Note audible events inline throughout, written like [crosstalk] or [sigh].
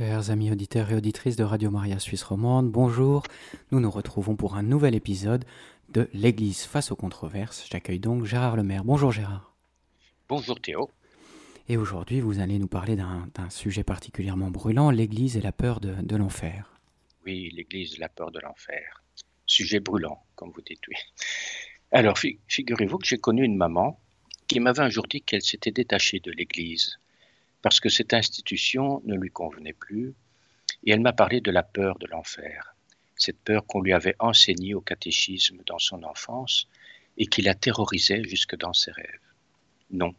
Chers amis auditeurs et auditrices de Radio Maria Suisse Romande, bonjour. Nous nous retrouvons pour un nouvel épisode de L'Église face aux controverses. J'accueille donc Gérard Lemaire. Bonjour Gérard. Bonjour Théo. Et aujourd'hui, vous allez nous parler d'un sujet particulièrement brûlant, l'Église et la peur de, de l'enfer. Oui, l'Église et la peur de l'enfer. Sujet brûlant, comme vous dites, oui. Alors, figurez-vous que j'ai connu une maman qui m'avait un jour dit qu'elle s'était détachée de l'Église parce que cette institution ne lui convenait plus, et elle m'a parlé de la peur de l'enfer, cette peur qu'on lui avait enseignée au catéchisme dans son enfance et qui la terrorisait jusque dans ses rêves. Non,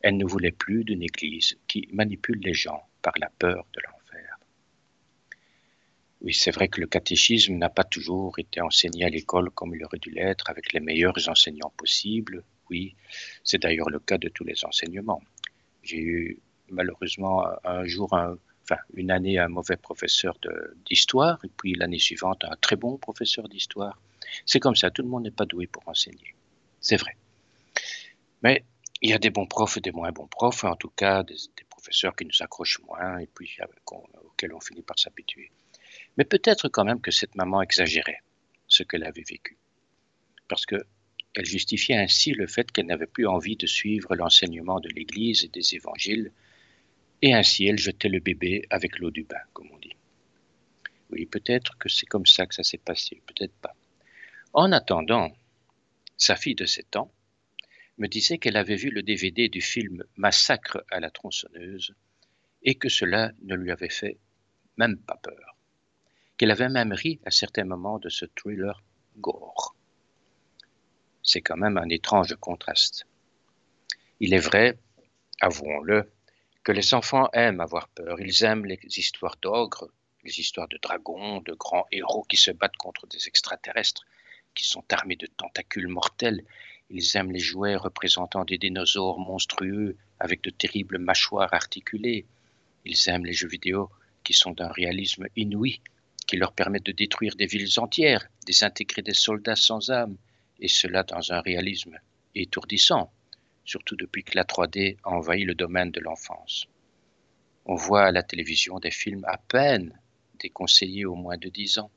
elle ne voulait plus d'une Église qui manipule les gens par la peur de l'enfer. Oui, c'est vrai que le catéchisme n'a pas toujours été enseigné à l'école comme il aurait dû l'être, avec les meilleurs enseignants possibles. Oui, c'est d'ailleurs le cas de tous les enseignements. J'ai eu malheureusement un jour, enfin une année, un mauvais professeur d'histoire, et puis l'année suivante, un très bon professeur d'histoire. C'est comme ça, tout le monde n'est pas doué pour enseigner. C'est vrai. Mais il y a des bons profs et des moins bons profs, en tout cas des, professeurs qui nous accrochent moins et puis auxquels on finit par s'habituer. Mais peut-être quand même que cette maman exagérait ce qu'elle avait vécu. Parce que elle justifiait ainsi le fait qu'elle n'avait plus envie de suivre l'enseignement de l'Église et des évangiles et ainsi elle jetait le bébé avec l'eau du bain, comme on dit. Oui, peut-être que c'est comme ça que ça s'est passé, peut-être pas. En attendant, sa fille de 7 ans me disait qu'elle avait vu le DVD du film Massacre à la tronçonneuse et que cela ne lui avait fait même pas peur. Qu'elle avait même ri à certains moments de ce thriller gore. C'est quand même un étrange contraste. Il est vrai, avouons-le, que les enfants aiment avoir peur. Ils aiment les histoires d'ogres, les histoires de dragons, de grands héros qui se battent contre des extraterrestres, qui sont armés de tentacules mortels. Ils aiment les jouets représentant des dinosaures monstrueux avec de terribles mâchoires articulées. Ils aiment les jeux vidéo qui sont d'un réalisme inouï, qui leur permettent de détruire des villes entières, désintégrer des soldats sans âme, et cela dans un réalisme étourdissant surtout depuis que la 3D a envahi le domaine de l'enfance. On voit à la télévision des films à peine déconseillés au moins de 10 ans,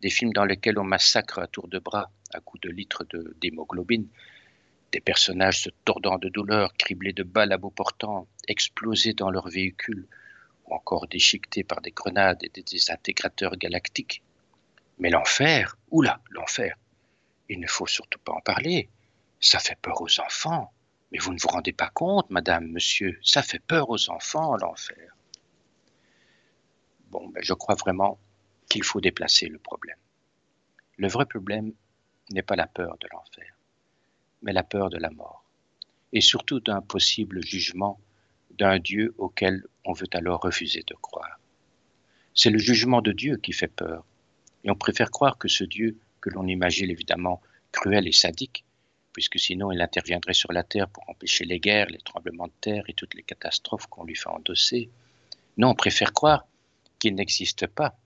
des films dans lesquels on massacre à tour de bras, à coups de litres d'hémoglobine, des personnages se tordant de douleur, criblés de balles à bout portant, explosés dans leur véhicule, ou encore déchiquetés par des grenades et des désintégrateurs galactiques. Mais l'enfer, oula, l'enfer, il ne faut surtout pas en parler, ça fait peur aux enfants. Mais vous ne vous rendez pas compte, madame, monsieur, ça fait peur aux enfants, l'enfer. Bon, ben, je crois vraiment qu'il faut déplacer le problème. Le vrai problème n'est pas la peur de l'enfer, mais la peur de la mort, et surtout d'un possible jugement d'un Dieu auquel on veut alors refuser de croire. C'est le jugement de Dieu qui fait peur, et on préfère croire que ce Dieu, que l'on imagine évidemment cruel et sadique, puisque sinon il interviendrait sur la terre pour empêcher les guerres, les tremblements de terre et toutes les catastrophes qu'on lui fait endosser. Non, on préfère croire qu'il n'existe pas,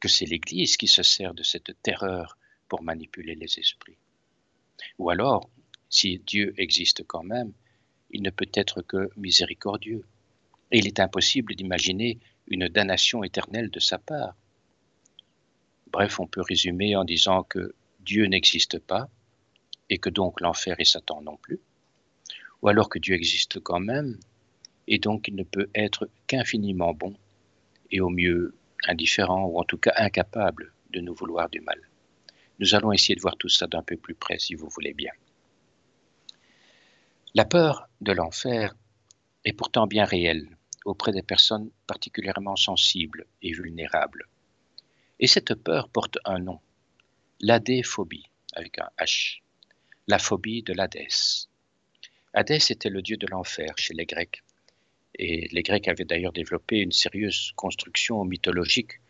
que c'est l'Église qui se sert de cette terreur pour manipuler les esprits. Ou alors, si Dieu existe quand même, il ne peut être que miséricordieux. Et il est impossible d'imaginer une damnation éternelle de sa part. Bref, on peut résumer en disant que Dieu n'existe pas, et que donc l'enfer et Satan non plus, ou alors que Dieu existe quand même, et donc il ne peut être qu'infiniment bon, et au mieux indifférent, ou en tout cas incapable de nous vouloir du mal. Nous allons essayer de voir tout ça d'un peu plus près, si vous voulez bien. La peur de l'enfer est pourtant bien réelle auprès des personnes particulièrement sensibles et vulnérables. Et cette peur porte un nom, l'adéphobie, avec un H la phobie de l'Hadès. Hadès était le dieu de l'enfer chez les Grecs. Et les Grecs avaient d'ailleurs développé une sérieuse construction mythologique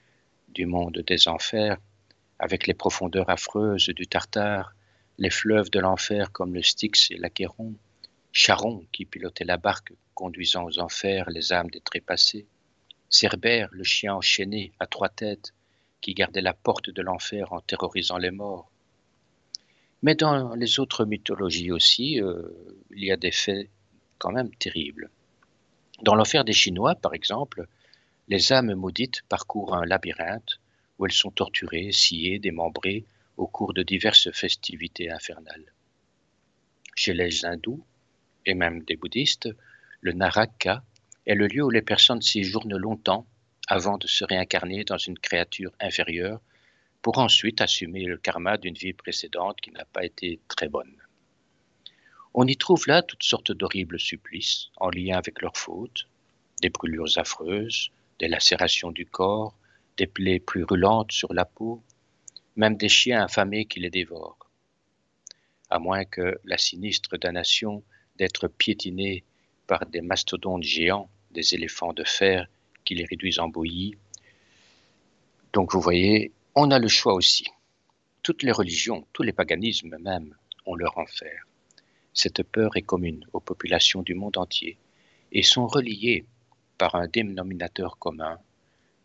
du monde des enfers, avec les profondeurs affreuses du Tartare, les fleuves de l'enfer comme le Styx et l'Achéron, Charon qui pilotait la barque conduisant aux enfers les âmes des trépassés, Cerbère, le chien enchaîné à trois têtes, qui gardait la porte de l'enfer en terrorisant les morts, mais dans les autres mythologies aussi, euh, il y a des faits quand même terribles. Dans l'enfer des Chinois, par exemple, les âmes maudites parcourent un labyrinthe où elles sont torturées, sciées, démembrées au cours de diverses festivités infernales. Chez les hindous, et même des bouddhistes, le naraka est le lieu où les personnes séjournent longtemps avant de se réincarner dans une créature inférieure pour ensuite assumer le karma d'une vie précédente qui n'a pas été très bonne. On y trouve là toutes sortes d'horribles supplices en lien avec leurs fautes, des brûlures affreuses, des lacérations du corps, des plaies brûlantes sur la peau, même des chiens affamés qui les dévorent. À moins que la sinistre damnation d'être piétinés par des mastodontes géants, des éléphants de fer qui les réduisent en bouillie. Donc vous voyez, on a le choix aussi. Toutes les religions, tous les paganismes même, ont leur enfer. Cette peur est commune aux populations du monde entier et sont reliées par un dénominateur commun,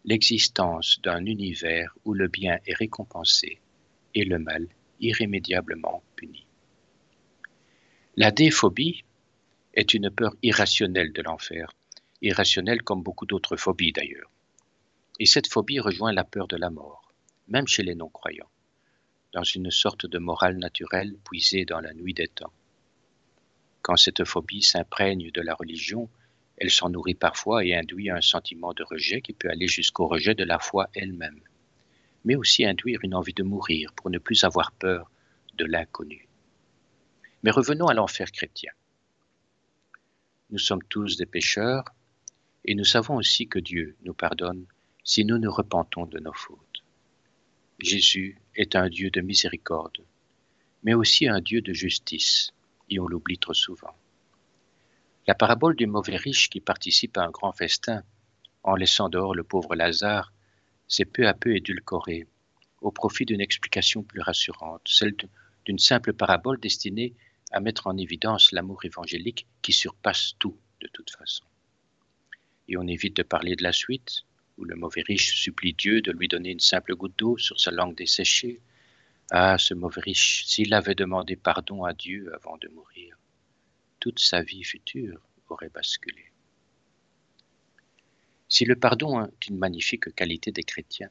l'existence d'un univers où le bien est récompensé et le mal irrémédiablement puni. La déphobie est une peur irrationnelle de l'enfer, irrationnelle comme beaucoup d'autres phobies d'ailleurs. Et cette phobie rejoint la peur de la mort, même chez les non-croyants, dans une sorte de morale naturelle puisée dans la nuit des temps. Quand cette phobie s'imprègne de la religion, elle s'en nourrit parfois et induit un sentiment de rejet qui peut aller jusqu'au rejet de la foi elle-même, mais aussi induire une envie de mourir pour ne plus avoir peur de l'inconnu. Mais revenons à l'enfer chrétien. Nous sommes tous des pécheurs et nous savons aussi que Dieu nous pardonne si nous nous repentons de nos fautes. Jésus est un Dieu de miséricorde, mais aussi un Dieu de justice, et on l'oublie trop souvent. La parabole du mauvais riche qui participe à un grand festin en laissant dehors le pauvre Lazare s'est peu à peu édulcorée au profit d'une explication plus rassurante, celle d'une simple parabole destinée à mettre en évidence l'amour évangélique qui surpasse tout de toute façon. Et on évite de parler de la suite, où le mauvais riche supplie Dieu de lui donner une simple goutte d'eau sur sa langue desséchée. Ah, ce mauvais riche, s'il avait demandé pardon à Dieu avant de mourir, toute sa vie future aurait basculé. Si le pardon est une magnifique qualité des chrétiens,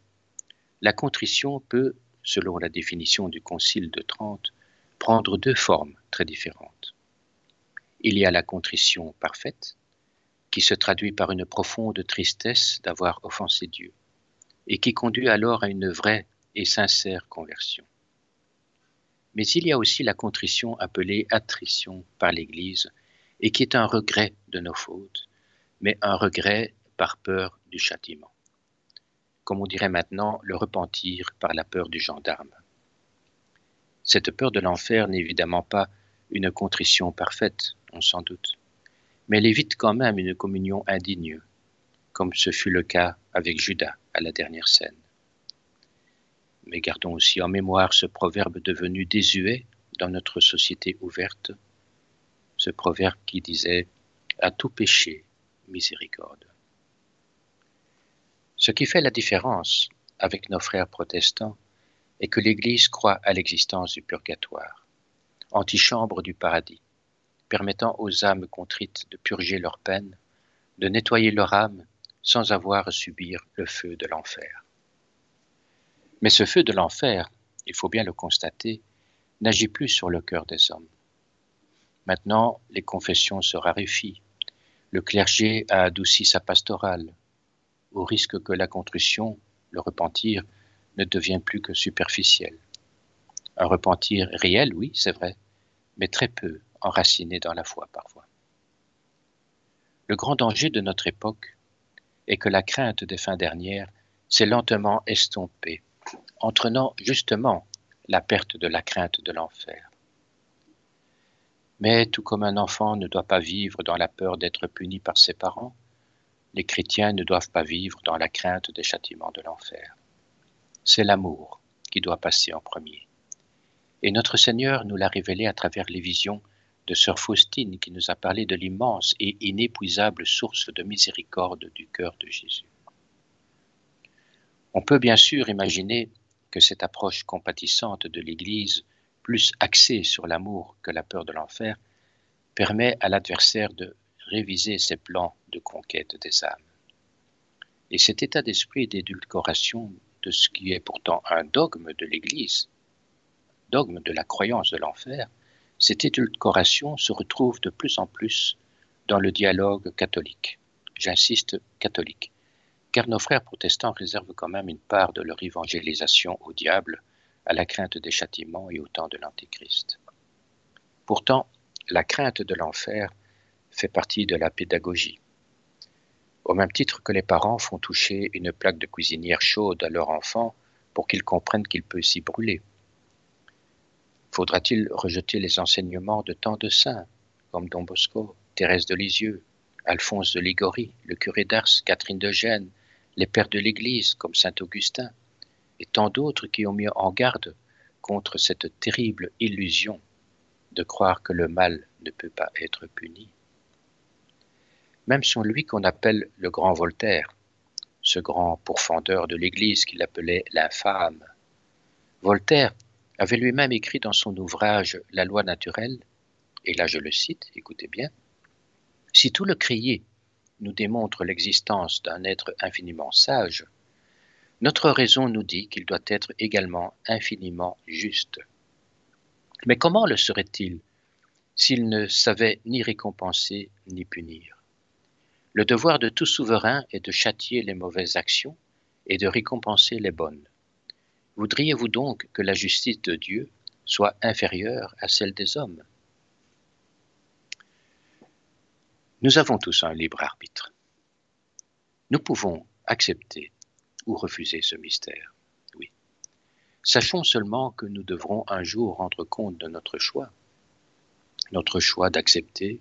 la contrition peut, selon la définition du Concile de Trente, prendre deux formes très différentes. Il y a la contrition parfaite, qui se traduit par une profonde tristesse d'avoir offensé Dieu, et qui conduit alors à une vraie et sincère conversion. Mais il y a aussi la contrition appelée attrition par l'Église, et qui est un regret de nos fautes, mais un regret par peur du châtiment. Comme on dirait maintenant, le repentir par la peur du gendarme. Cette peur de l'enfer n'est évidemment pas une contrition parfaite, on s'en doute, mais elle évite quand même une communion indigne, comme ce fut le cas avec Judas à la dernière scène. Mais gardons aussi en mémoire ce proverbe devenu désuet dans notre société ouverte, ce proverbe qui disait À tout péché, miséricorde. Ce qui fait la différence avec nos frères protestants est que l'Église croit à l'existence du purgatoire, antichambre du paradis, permettant aux âmes contrites de purger leur peine, de nettoyer leur âme sans avoir à subir le feu de l'enfer. Mais ce feu de l'enfer, il faut bien le constater, n'agit plus sur le cœur des hommes. Maintenant, les confessions se raréfient. Le clergé a adouci sa pastorale, au risque que la contrition, le repentir, ne devient plus que superficiel. Un repentir réel, oui, c'est vrai, mais très peu enracinés dans la foi parfois. Le grand danger de notre époque est que la crainte des fins dernières s'est lentement estompée, entraînant justement la perte de la crainte de l'enfer. Mais tout comme un enfant ne doit pas vivre dans la peur d'être puni par ses parents, les chrétiens ne doivent pas vivre dans la crainte des châtiments de l'enfer. C'est l'amour qui doit passer en premier. Et notre Seigneur nous l'a révélé à travers les visions de sœur Faustine qui nous a parlé de l'immense et inépuisable source de miséricorde du cœur de Jésus. On peut bien sûr imaginer que cette approche compatissante de l'Église, plus axée sur l'amour que la peur de l'enfer, permet à l'adversaire de réviser ses plans de conquête des âmes. Et cet état d'esprit d'édulcoration de ce qui est pourtant un dogme de l'Église, dogme de la croyance de l'enfer, cette édulcoration se retrouve de plus en plus dans le dialogue catholique. J'insiste catholique, car nos frères protestants réservent quand même une part de leur évangélisation au diable, à la crainte des châtiments et au temps de l'Antéchrist. Pourtant, la crainte de l'enfer fait partie de la pédagogie. Au même titre que les parents font toucher une plaque de cuisinière chaude à leur enfant pour qu'il comprenne qu'il peut s'y brûler. Faudra-t-il rejeter les enseignements de tant de saints, comme Don Bosco, Thérèse de Lisieux, Alphonse de Ligorie, le curé d'Ars, Catherine de Gênes, les pères de l'Église, comme saint Augustin, et tant d'autres qui ont mis en garde contre cette terrible illusion de croire que le mal ne peut pas être puni? Même lui qu'on appelle le grand Voltaire, ce grand pourfendeur de l'Église qu'il appelait l'infâme. Voltaire avait lui-même écrit dans son ouvrage La loi naturelle, et là je le cite, écoutez bien, Si tout le crier nous démontre l'existence d'un être infiniment sage, notre raison nous dit qu'il doit être également infiniment juste. Mais comment le serait-il s'il ne savait ni récompenser ni punir? Le devoir de tout souverain est de châtier les mauvaises actions et de récompenser les bonnes. Voudriez-vous donc que la justice de Dieu soit inférieure à celle des hommes? Nous avons tous un libre arbitre. Nous pouvons accepter ou refuser ce mystère, oui. Sachons seulement que nous devrons un jour rendre compte de notre choix, notre choix d'accepter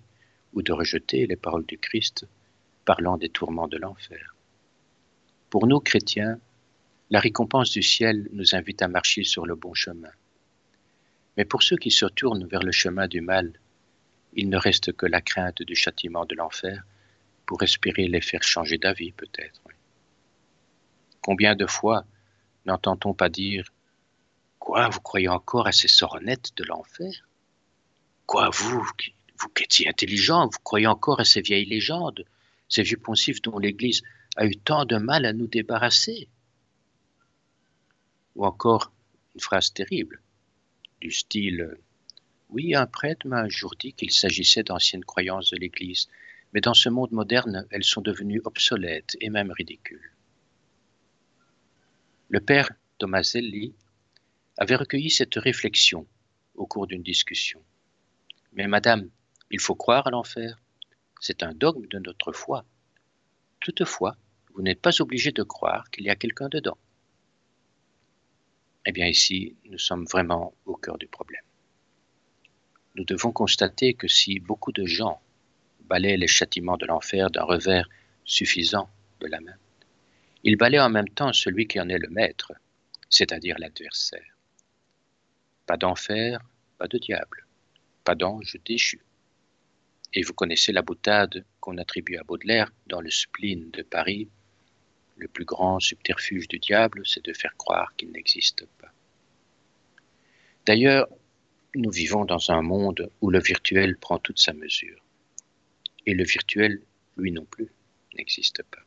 ou de rejeter les paroles du Christ parlant des tourments de l'enfer. Pour nous, chrétiens, la récompense du ciel nous invite à marcher sur le bon chemin. Mais pour ceux qui se tournent vers le chemin du mal, il ne reste que la crainte du châtiment de l'enfer pour espérer les faire changer d'avis peut-être. Combien de fois n'entend-on pas dire Quoi, vous croyez encore à ces sornettes de l'enfer? Quoi, vous, vous qui si intelligent, vous croyez encore à ces vieilles légendes ces vieux poncifs dont l'Église a eu tant de mal à nous débarrasser? Ou encore une phrase terrible, du style Oui, un prêtre m'a un jour dit qu'il s'agissait d'anciennes croyances de l'Église, mais dans ce monde moderne, elles sont devenues obsolètes et même ridicules. Le père Tomaselli avait recueilli cette réflexion au cours d'une discussion. Mais madame, il faut croire à l'enfer c'est un dogme de notre foi. Toutefois, vous n'êtes pas obligé de croire qu'il y a quelqu'un dedans. Eh bien ici, nous sommes vraiment au cœur du problème. Nous devons constater que si beaucoup de gens balaient les châtiments de l'enfer d'un revers suffisant de la main, ils balaient en même temps celui qui en est le maître, c'est-à-dire l'adversaire. Pas d'enfer, pas de diable, pas d'ange déchu. Et vous connaissez la boutade qu'on attribue à Baudelaire dans le spleen de Paris. Le plus grand subterfuge du diable, c'est de faire croire qu'il n'existe pas. D'ailleurs, nous vivons dans un monde où le virtuel prend toute sa mesure. Et le virtuel, lui non plus, n'existe pas.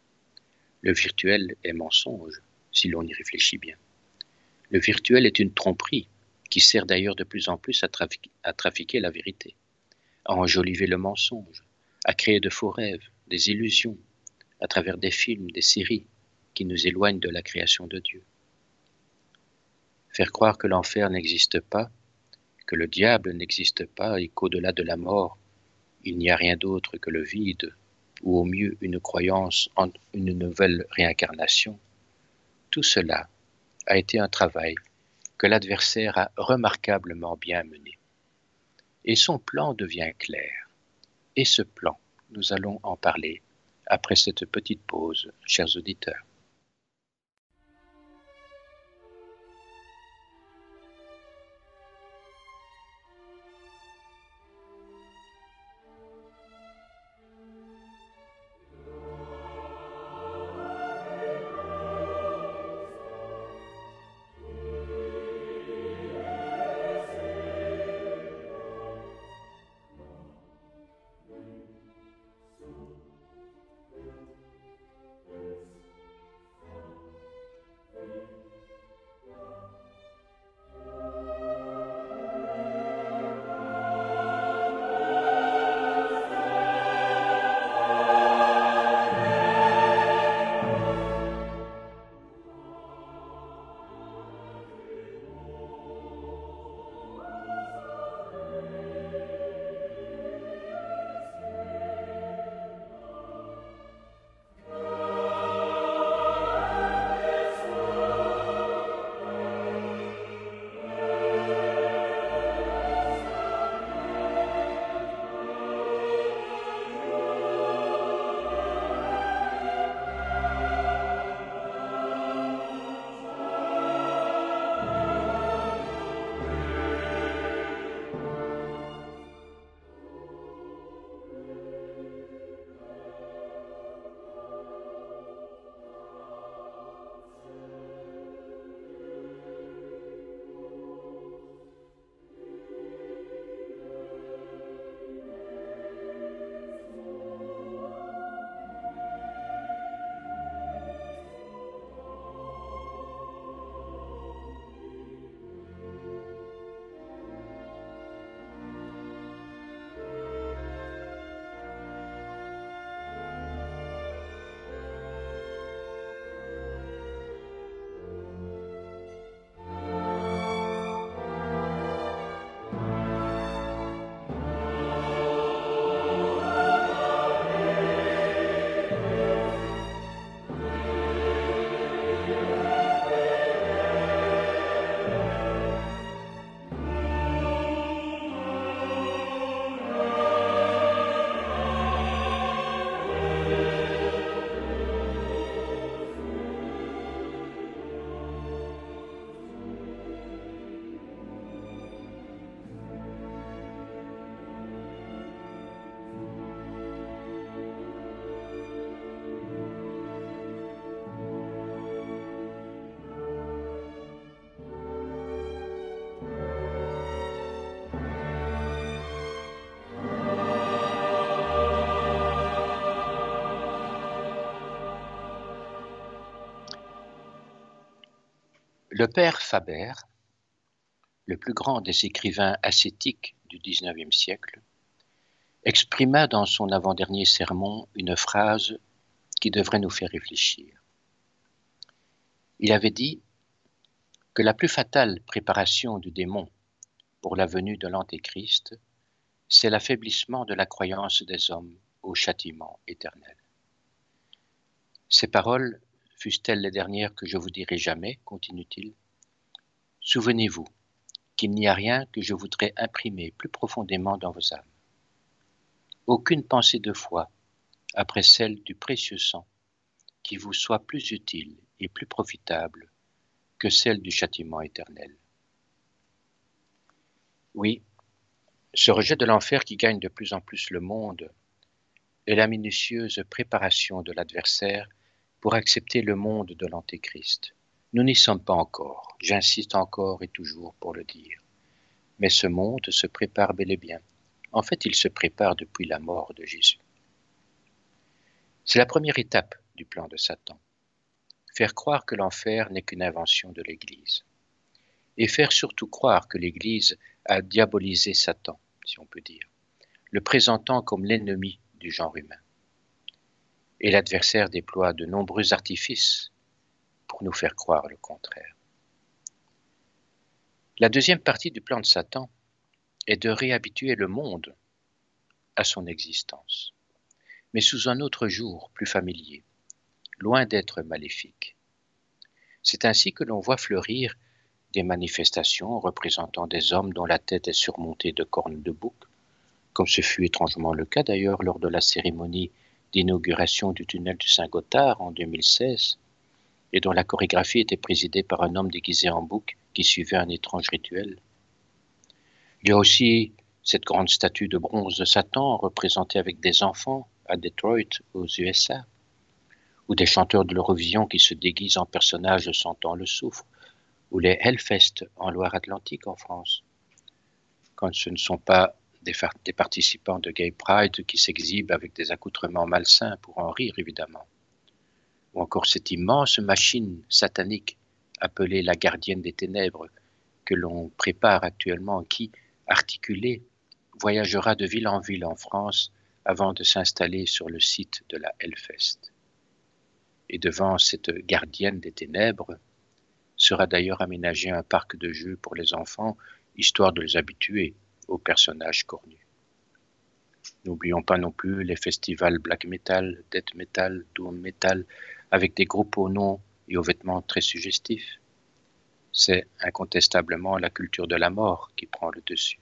Le virtuel est mensonge, si l'on y réfléchit bien. Le virtuel est une tromperie qui sert d'ailleurs de plus en plus à, trafiquer la vérité à enjoliver le mensonge, à créer de faux rêves, des illusions, à travers des films, des séries qui nous éloignent de la création de Dieu. Faire croire que l'enfer n'existe pas, que le diable n'existe pas et qu'au-delà de la mort, il n'y a rien d'autre que le vide, ou au mieux une croyance en une nouvelle réincarnation, tout cela a été un travail que l'adversaire a remarquablement bien mené et son plan devient clair. Et ce plan, nous allons en parler après cette petite pause, chers auditeurs. Le père Faber, le plus grand des écrivains ascétiques du XIXe siècle, exprima dans son avant-dernier sermon une phrase qui devrait nous faire réfléchir. Il avait dit que la plus fatale préparation du démon pour la venue de l'Antéchrist, c'est l'affaiblissement de la croyance des hommes au châtiment éternel. Ces paroles fussent-elles les dernières que je vous dirai jamais, continue-t-il, souvenez-vous qu'il n'y a rien que je voudrais imprimer plus profondément dans vos âmes. Aucune pensée de foi, après celle du précieux sang, qui vous soit plus utile et plus profitable que celle du châtiment éternel. Oui, ce rejet de l'enfer qui gagne de plus en plus le monde est la minutieuse préparation de l'adversaire pour accepter le monde de l'Antéchrist. Nous n'y sommes pas encore, j'insiste encore et toujours pour le dire. Mais ce monde se prépare bel et bien. En fait, il se prépare depuis la mort de Jésus. C'est la première étape du plan de Satan. Faire croire que l'enfer n'est qu'une invention de l'Église. Et faire surtout croire que l'Église a diabolisé Satan, si on peut dire, le présentant comme l'ennemi du genre humain. Et l'adversaire déploie de nombreux artifices pour nous faire croire le contraire. La deuxième partie du plan de Satan est de réhabituer le monde à son existence, mais sous un autre jour plus familier, loin d'être maléfique. C'est ainsi que l'on voit fleurir des manifestations représentant des hommes dont la tête est surmontée de cornes de bouc, comme ce fut étrangement le cas d'ailleurs lors de la cérémonie d'inauguration du tunnel du Saint-Gothard en 2016, et dont la chorégraphie était présidée par un homme déguisé en bouc qui suivait un étrange rituel. Il y a aussi cette grande statue de bronze de Satan représentée avec des enfants à Detroit, aux USA, ou des chanteurs de l'Eurovision qui se déguisent en personnages sentant le soufre, ou les Hellfest en Loire-Atlantique en France, quand ce ne sont pas des, participants de Gay Pride qui s'exhibent avec des accoutrements malsains pour en rire évidemment, ou encore cette immense machine satanique appelée la gardienne des ténèbres que l'on prépare actuellement, qui, articulée, voyagera de ville en ville en France avant de s'installer sur le site de la Hellfest. Et devant cette gardienne des ténèbres, sera d'ailleurs aménagé un parc de jeux pour les enfants, histoire de les habituer aux personnages cornus. N'oublions pas non plus les festivals black metal, death metal, doom metal, avec des groupes aux noms et aux vêtements très suggestifs. C'est incontestablement la culture de la mort qui prend le dessus.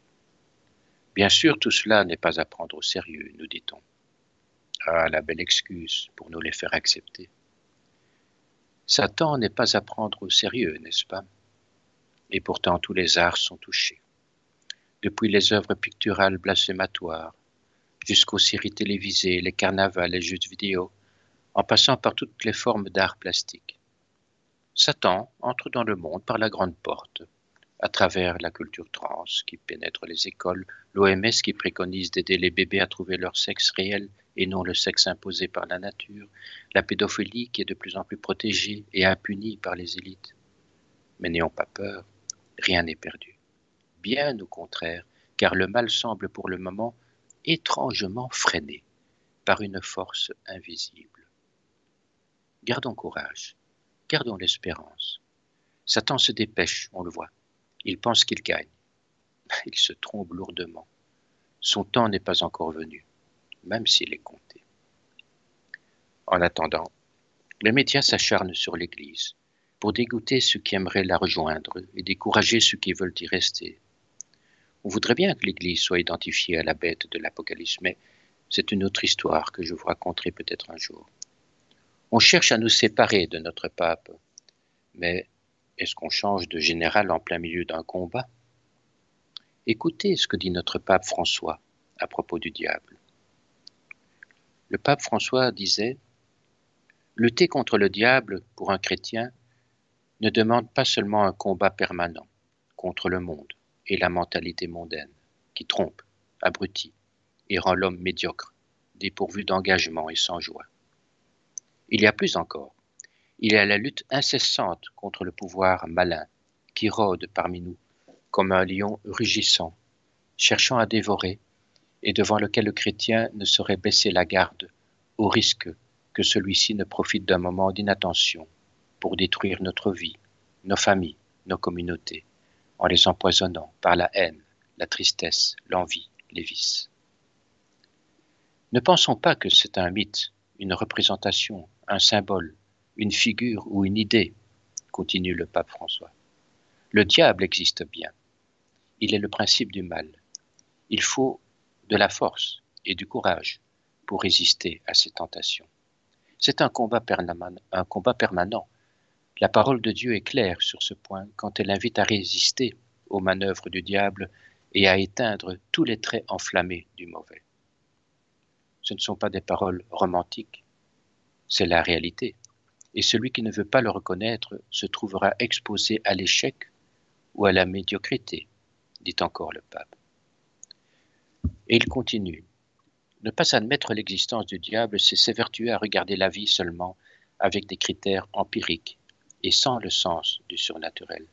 Bien sûr, tout cela n'est pas à prendre au sérieux, nous dit-on. Ah, la belle excuse pour nous les faire accepter. Satan n'est pas à prendre au sérieux, n'est-ce pas? Et pourtant tous les arts sont touchés. Depuis les œuvres picturales blasphématoires, jusqu'aux séries télévisées, les carnavals, les jeux vidéo, en passant par toutes les formes d'art plastique. Satan entre dans le monde par la grande porte, à travers la culture trans qui pénètre les écoles, l'OMS qui préconise d'aider les bébés à trouver leur sexe réel et non le sexe imposé par la nature, la pédophilie qui est de plus en plus protégée et impunie par les élites. Mais n'ayons pas peur, rien n'est perdu. Bien au contraire, car le mal semble pour le moment étrangement freiné par une force invisible. Gardons courage, gardons l'espérance. Satan se dépêche, on le voit. Il pense qu'il gagne. [laughs] Il se trompe lourdement. Son temps n'est pas encore venu, même s'il est compté. En attendant, les médias s'acharnent sur l'Église pour dégoûter ceux qui aimeraient la rejoindre et décourager ceux qui veulent y rester. On voudrait bien que l'Église soit identifiée à la bête de l'Apocalypse, mais c'est une autre histoire que je vous raconterai peut-être un jour. On cherche à nous séparer de notre pape, mais est-ce qu'on change de général en plein milieu d'un combat? Écoutez ce que dit notre pape François à propos du diable. Le pape François disait Lutter contre le diable pour un chrétien ne demande pas seulement un combat permanent contre le monde et la mentalité mondaine qui trompe, abrutit et rend l'homme médiocre, dépourvu d'engagement et sans joie. Il y a plus encore Il est à la lutte incessante contre le pouvoir malin qui rôde parmi nous comme un lion rugissant, cherchant à dévorer, et devant lequel le chrétien ne saurait baisser la garde, au risque que celui-ci ne profite d'un moment d'inattention pour détruire notre vie, nos familles, nos communautés, en les empoisonnant par la haine, la tristesse, l'envie, les vices. Ne pensons pas que c'est un mythe, une représentation, un symbole, une figure ou une idée, continue le pape François. Le diable existe bien. Il est le principe du mal. Il faut de la force et du courage pour résister à ces tentations. C'est un un combat permanent. La parole de Dieu est claire sur ce point quand elle invite à résister aux manœuvres du diable et à éteindre tous les traits enflammés du mauvais. Ce ne sont pas des paroles romantiques, c'est la réalité. Et celui qui ne veut pas le reconnaître se trouvera exposé à l'échec ou à la médiocrité, dit encore le pape. Et il continue. Ne pas admettre l'existence du diable, c'est s'évertuer à regarder la vie seulement avec des critères empiriques et sans le sens du surnaturel,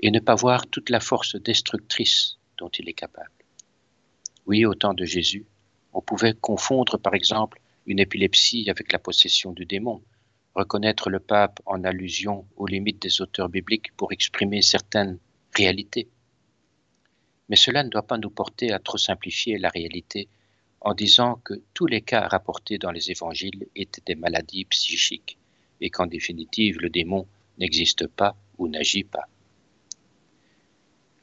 et ne pas voir toute la force destructrice dont il est capable. Oui, au temps de Jésus, on pouvait confondre par exemple une épilepsie avec la possession du démon, reconnaître le pape en allusion aux limites des auteurs bibliques pour exprimer certaines réalités. Mais cela ne doit pas nous porter à trop simplifier la réalité en disant que tous les cas rapportés dans les évangiles étaient des maladies psychiques et qu'en définitive le démon n'existe pas ou n'agit pas.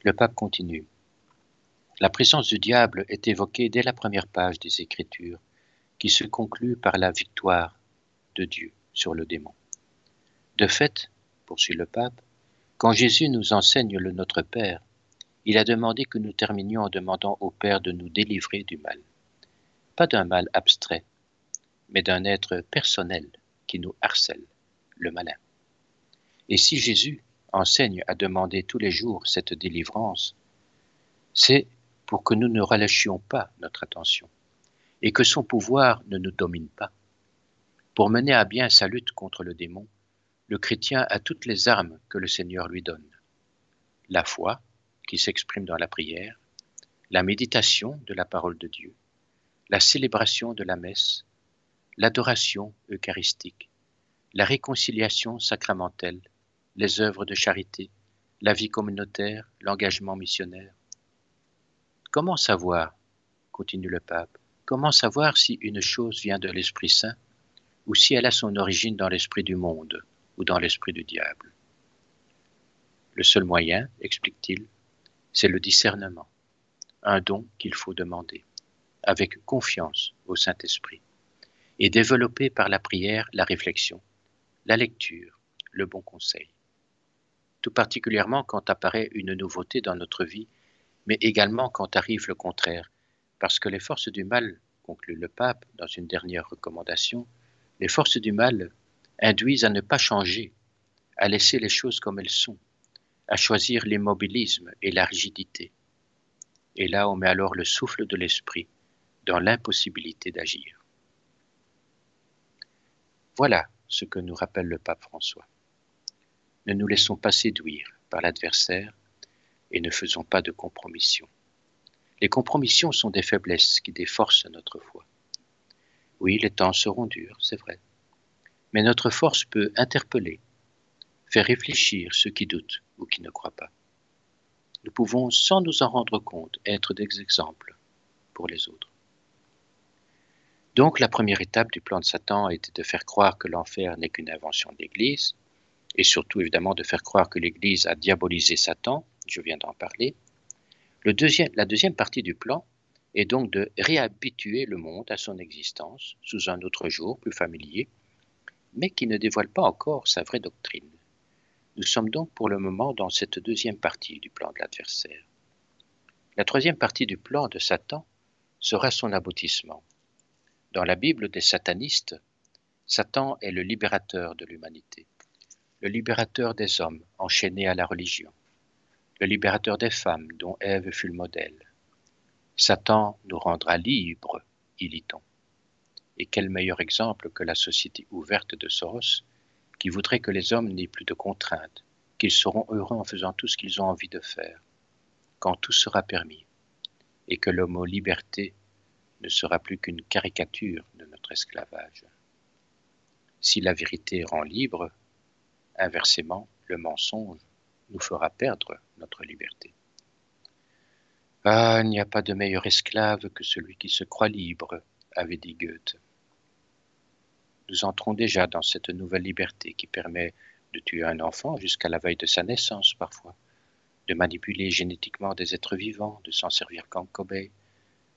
Le pape continue. La présence du diable est évoquée dès la première page des Écritures, qui se conclut par la victoire de Dieu sur le démon. De fait, poursuit le pape, quand Jésus nous enseigne le Notre Père, il a demandé que nous terminions en demandant au Père de nous délivrer du mal. Pas d'un mal abstrait, mais d'un être personnel qui nous harcèle, le malin. Et si Jésus enseigne à demander tous les jours cette délivrance, c'est pour que nous ne relâchions pas notre attention et que son pouvoir ne nous domine pas. Pour mener à bien sa lutte contre le démon, le chrétien a toutes les armes que le Seigneur lui donne. La foi, qui s'exprime dans la prière, la méditation de la parole de Dieu, la célébration de la messe, l'adoration eucharistique, la réconciliation sacramentelle, les œuvres de charité, la vie communautaire, l'engagement missionnaire. Comment savoir, continue le pape, comment savoir si une chose vient de l'Esprit Saint ou si elle a son origine dans l'esprit du monde ou dans l'esprit du diable? Le seul moyen, explique-t-il, c'est le discernement, un don qu'il faut demander, avec confiance au Saint-Esprit, et développer par la prière la réflexion, la lecture, le bon conseil. Tout particulièrement quand apparaît une nouveauté dans notre vie, mais également quand arrive le contraire, parce que les forces du mal, conclut le pape dans une dernière recommandation, les forces du mal induisent à ne pas changer, à laisser les choses comme elles sont, à choisir l'immobilisme et la rigidité. Et là, on met alors le souffle de l'esprit dans l'impossibilité d'agir. Voilà ce que nous rappelle le pape François. Ne nous laissons pas séduire par l'adversaire et ne faisons pas de compromissions. Les compromissions sont des faiblesses qui déforcent notre foi. Oui, les temps seront durs, c'est vrai. Mais notre force peut interpeller, faire réfléchir ceux qui doutent ou qui ne croient pas. Nous pouvons, sans nous en rendre compte, être des exemples pour les autres. Donc la première étape du plan de Satan était de faire croire que l'enfer n'est qu'une invention de l'Église, et surtout évidemment de faire croire que l'Église a diabolisé Satan, je viens d'en parler. La deuxième partie du plan est donc de réhabituer le monde à son existence sous un autre jour plus familier, mais qui ne dévoile pas encore sa vraie doctrine. Nous sommes donc pour le moment dans cette deuxième partie du plan de l'adversaire. La troisième partie du plan de Satan sera son aboutissement. Dans la Bible des satanistes, Satan est le libérateur de l'humanité, le libérateur des hommes enchaînés à la religion, le libérateur des femmes dont Ève fut le modèle. Satan nous rendra libres, y lit-on. Et quel meilleur exemple que la société ouverte de Soros qui voudrait que les hommes n'aient plus de contraintes, qu'ils seront heureux en faisant tout ce qu'ils ont envie de faire, quand tout sera permis, et que le mot liberté ne sera plus qu'une caricature de notre esclavage. Si la vérité rend libre, inversement, le mensonge nous fera perdre notre liberté. Ah, il n'y a pas de meilleur esclave que celui qui se croit libre, avait dit Goethe. Nous entrons déjà dans cette nouvelle liberté qui permet de tuer un enfant jusqu'à la veille de sa naissance parfois, de manipuler génétiquement des êtres vivants, de s'en servir comme cobaye,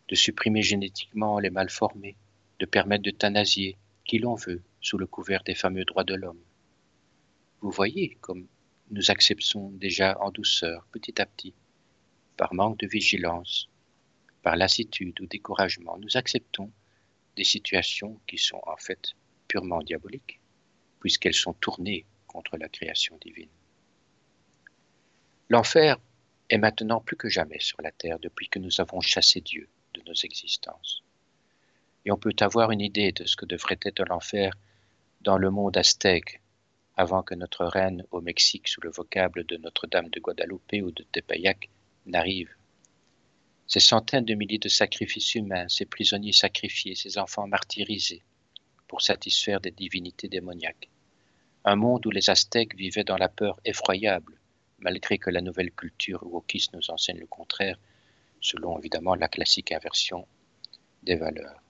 de supprimer génétiquement les mal formés, de permettre d'euthanasier qui l'on veut sous le couvert des fameux droits de l'homme. Vous voyez comme nous acceptons déjà en douceur, petit à petit, par manque de vigilance, par lassitude ou découragement, nous acceptons des situations qui sont en fait purement diaboliques, puisqu'elles sont tournées contre la création divine. L'enfer est maintenant plus que jamais sur la terre depuis que nous avons chassé Dieu de nos existences. Et on peut avoir une idée de ce que devrait être l'enfer dans le monde aztèque avant que notre reine au Mexique sous le vocable de Notre-Dame de Guadalupe ou de Tepeyac n'arrive. Ces centaines de milliers de sacrifices humains, ces prisonniers sacrifiés, ces enfants martyrisés pour satisfaire des divinités démoniaques. Un monde où les Aztèques vivaient dans la peur effroyable, malgré que la nouvelle culture wokiste nous enseigne le contraire, selon évidemment la classique inversion des valeurs.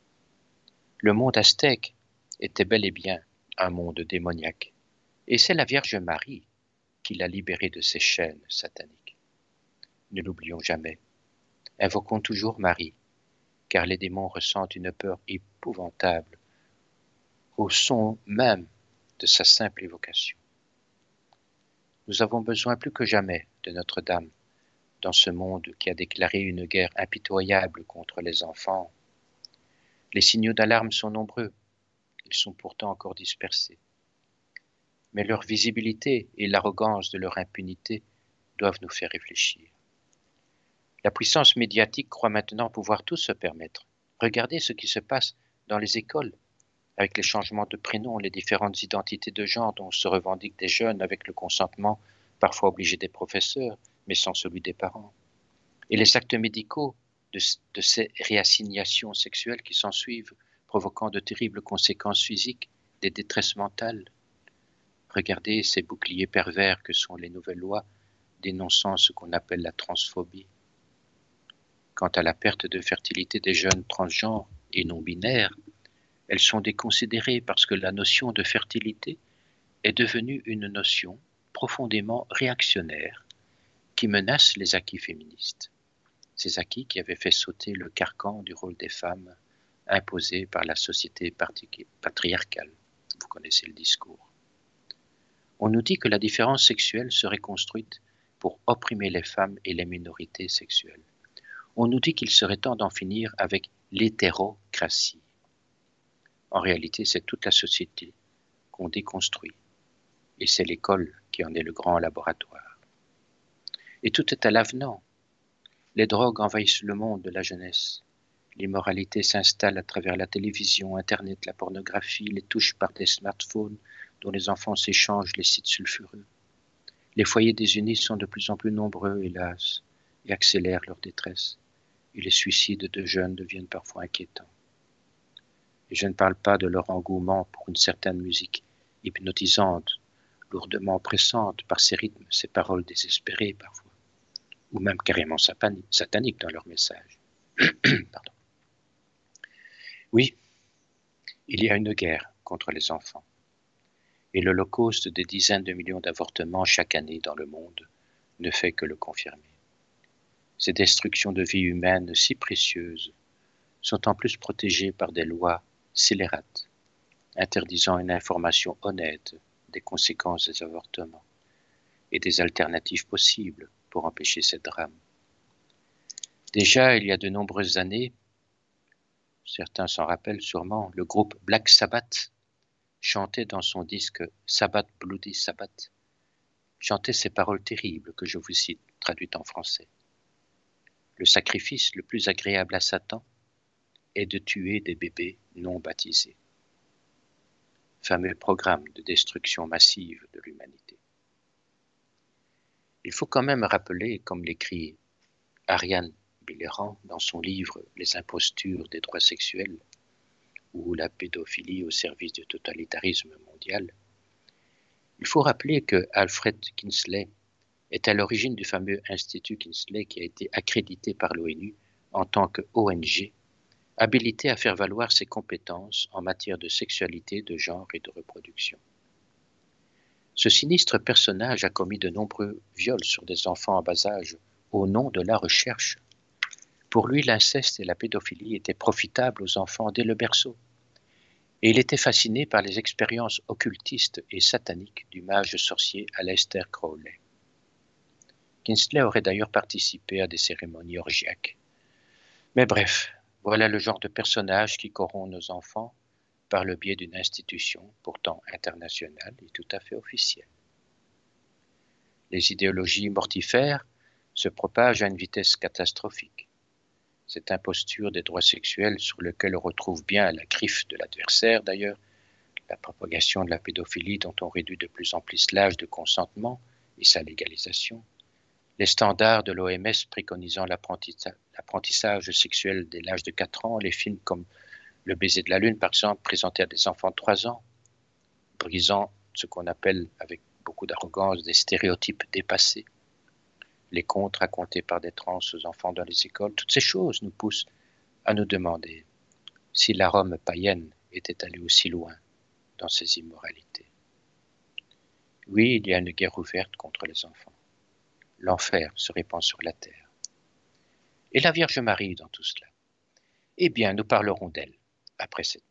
Le monde aztèque était bel et bien un monde démoniaque, et c'est la Vierge Marie qui l'a libéré de ses chaînes sataniques. Ne l'oublions jamais. Invoquons toujours Marie, car les démons ressentent une peur épouvantable au son même de sa simple évocation. Nous avons besoin plus que jamais de Notre-Dame dans ce monde qui a déclaré une guerre impitoyable contre les enfants. Les signaux d'alarme sont nombreux, ils sont pourtant encore dispersés mais leur visibilité et l'arrogance de leur impunité doivent nous faire réfléchir. La puissance médiatique croit maintenant pouvoir tout se permettre. Regardez ce qui se passe dans les écoles, avec les changements de prénoms, les différentes identités de genre dont se revendiquent des jeunes avec le consentement parfois obligé des professeurs, mais sans celui des parents. Et les actes médicaux de, ces réassignations sexuelles qui s'ensuivent, provoquant de terribles conséquences physiques, des détresses mentales, Regardez ces boucliers pervers que sont les nouvelles lois dénonçant ce qu'on appelle la transphobie. Quant à la perte de fertilité des jeunes transgenres et non binaires, elles sont déconsidérées parce que la notion de fertilité est devenue une notion profondément réactionnaire qui menace les acquis féministes. Ces acquis qui avaient fait sauter le carcan du rôle des femmes imposé par la société patriarcale. Vous connaissez le discours. On nous dit que la différence sexuelle serait construite pour opprimer les femmes et les minorités sexuelles. On nous dit qu'il serait temps d'en finir avec l'hétérocratie. En réalité, c'est toute la société qu'on déconstruit. Et c'est l'école qui en est le grand laboratoire. Et tout est à l'avenant. Les drogues envahissent le monde de la jeunesse. L'immoralité s'installe à travers la télévision, Internet, la pornographie, les touches par des smartphones, dont les enfants s'échangent les sites sulfureux. Les foyers désunis sont de plus en plus nombreux, hélas, et accélèrent leur détresse. Et les suicides de jeunes deviennent parfois inquiétants. Et je ne parle pas de leur engouement pour une certaine musique hypnotisante, lourdement oppressante par ses rythmes, ses paroles désespérées parfois, ou même carrément sataniques dans leur message. [clears throat] Oui, il y a une guerre contre les enfants et l'holocauste des dizaines de millions d'avortements chaque année dans le monde ne fait que le confirmer. Ces destructions de vies humaines si précieuses sont en plus protégées par des lois scélérates, interdisant une information honnête des conséquences des avortements et des alternatives possibles pour empêcher ces drames. Déjà, il y a de nombreuses années, certains s'en rappellent sûrement, le groupe Black Sabbath chantait dans son disque Sabbath Bloody Sabbath, chantait ces paroles terribles que je vous cite, traduites en français. Le sacrifice le plus agréable à Satan est de tuer des bébés non baptisés. Fameux programme de destruction massive de l'humanité. Il faut quand même rappeler, comme l'écrit Ariane Billerand dans son livre Les impostures des droits sexuels ou la pédophilie au service du totalitarisme mondial, il faut rappeler que Alfred Kinsley est à l'origine du fameux Institut Kinsley qui a été accrédité par l'ONU en tant que ONG, habilité à faire valoir ses compétences en matière de sexualité, de genre et de reproduction. Ce sinistre personnage a commis de nombreux viols sur des enfants en bas âge au nom de la recherche pour lui, l'inceste et la pédophilie étaient profitables aux enfants dès le berceau. Et il était fasciné par les expériences occultistes et sataniques du mage sorcier Aleister Crowley. Kinsley aurait d'ailleurs participé à des cérémonies orgiaques. Mais bref, voilà le genre de personnage qui corrompt nos enfants par le biais d'une institution pourtant internationale et tout à fait officielle. Les idéologies mortifères se propagent à une vitesse catastrophique cette imposture des droits sexuels sur lequel on retrouve bien la griffe de l'adversaire d'ailleurs, la propagation de la pédophilie dont on réduit de plus en plus l'âge de consentement et sa légalisation, les standards de l'OMS préconisant l'apprentissage sexuel dès l'âge de 4 ans, les films comme Le baiser de la lune par exemple présentés à des enfants de 3 ans, brisant ce qu'on appelle avec beaucoup d'arrogance des stéréotypes dépassés les contes racontés par des trans aux enfants dans les écoles, toutes ces choses nous poussent à nous demander si la Rome païenne était allée aussi loin dans ses immoralités. Oui, il y a une guerre ouverte contre les enfants. L'enfer se répand sur la terre. Et la Vierge Marie dans tout cela. Eh bien, nous parlerons d'elle après cette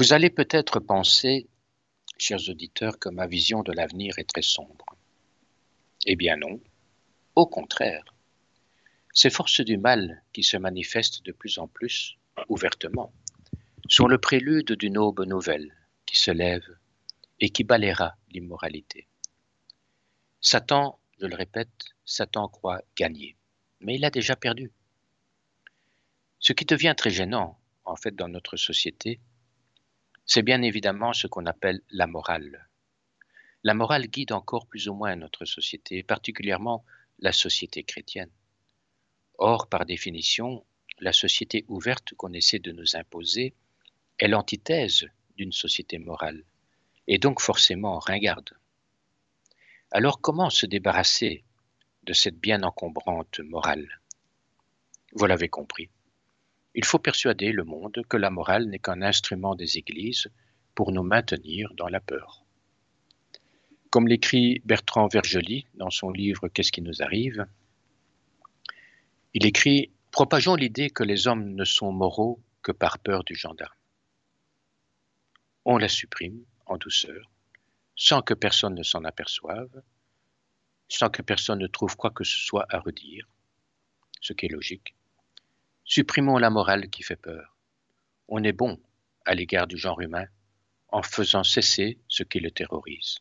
Vous allez peut-être penser, chers auditeurs, que ma vision de l'avenir est très sombre. Eh bien non, au contraire. Ces forces du mal qui se manifestent de plus en plus ouvertement sont le prélude d'une aube nouvelle qui se lève et qui balayera l'immoralité. Satan, je le répète, Satan croit gagner, mais il a déjà perdu. Ce qui devient très gênant, en fait, dans notre société, c'est bien évidemment ce qu'on appelle la morale. La morale guide encore plus ou moins notre société, particulièrement la société chrétienne. Or, par définition, la société ouverte qu'on essaie de nous imposer est l'antithèse d'une société morale, et donc forcément ringarde. Alors comment se débarrasser de cette bien encombrante morale? Vous l'avez compris. Il faut persuader le monde que la morale n'est qu'un instrument des églises pour nous maintenir dans la peur. Comme l'écrit Bertrand Vergely dans son livre Qu'est-ce qui nous arrive Il écrit Propageons l'idée que les hommes ne sont moraux que par peur du gendarme. On la supprime en douceur, sans que personne ne s'en aperçoive, sans que personne ne trouve quoi que ce soit à redire, ce qui est logique. Supprimons la morale qui fait peur. On est bon à l'égard du genre humain en faisant cesser ce qui le terrorise.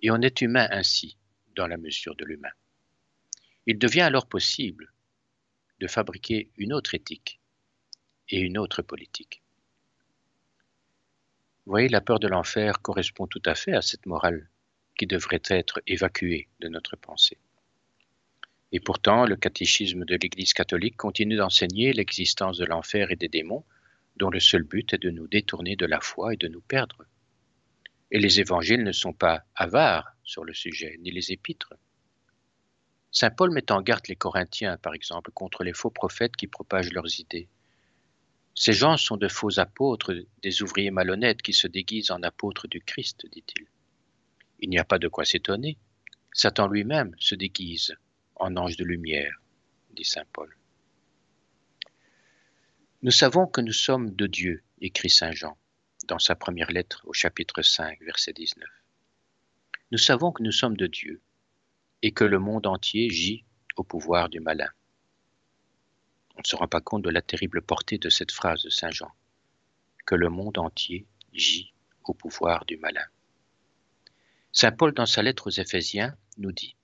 Et on est humain ainsi, dans la mesure de l'humain. Il devient alors possible de fabriquer une autre éthique et une autre politique. Voyez, la peur de l'enfer correspond tout à fait à cette morale qui devrait être évacuée de notre pensée. Et pourtant, le catéchisme de l'Église catholique continue d'enseigner l'existence de l'enfer et des démons, dont le seul but est de nous détourner de la foi et de nous perdre. Et les évangiles ne sont pas avares sur le sujet, ni les épîtres. Saint Paul met en garde les Corinthiens, par exemple, contre les faux prophètes qui propagent leurs idées. Ces gens sont de faux apôtres, des ouvriers malhonnêtes qui se déguisent en apôtres du Christ, dit-il. Il n'y a pas de quoi s'étonner. Satan lui-même se déguise en ange de lumière, dit Saint Paul. Nous savons que nous sommes de Dieu, écrit Saint Jean dans sa première lettre au chapitre 5, verset 19. Nous savons que nous sommes de Dieu et que le monde entier gît au pouvoir du malin. On ne se rend pas compte de la terrible portée de cette phrase de Saint Jean, que le monde entier gît au pouvoir du malin. Saint Paul, dans sa lettre aux Éphésiens, nous dit